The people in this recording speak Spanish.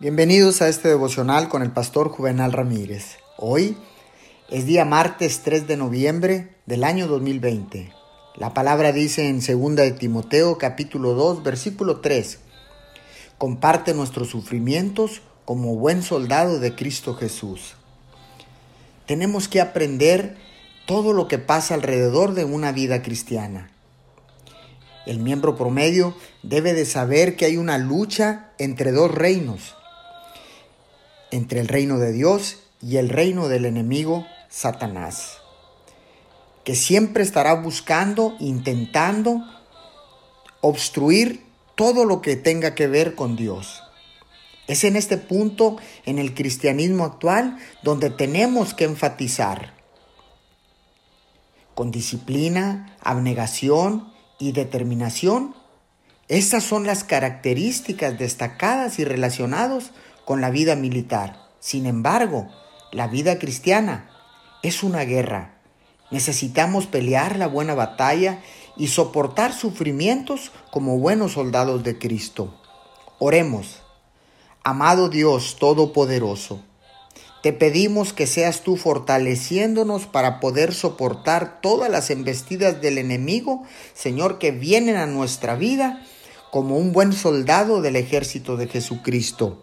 Bienvenidos a este devocional con el pastor Juvenal Ramírez. Hoy es día martes 3 de noviembre del año 2020. La palabra dice en 2 de Timoteo capítulo 2 versículo 3. Comparte nuestros sufrimientos como buen soldado de Cristo Jesús. Tenemos que aprender todo lo que pasa alrededor de una vida cristiana. El miembro promedio debe de saber que hay una lucha entre dos reinos entre el reino de Dios y el reino del enemigo, Satanás, que siempre estará buscando, intentando obstruir todo lo que tenga que ver con Dios. Es en este punto en el cristianismo actual donde tenemos que enfatizar con disciplina, abnegación y determinación. Estas son las características destacadas y relacionados con la vida militar. Sin embargo, la vida cristiana es una guerra. Necesitamos pelear la buena batalla y soportar sufrimientos como buenos soldados de Cristo. Oremos. Amado Dios Todopoderoso, te pedimos que seas tú fortaleciéndonos para poder soportar todas las embestidas del enemigo, Señor, que vienen a nuestra vida como un buen soldado del ejército de Jesucristo.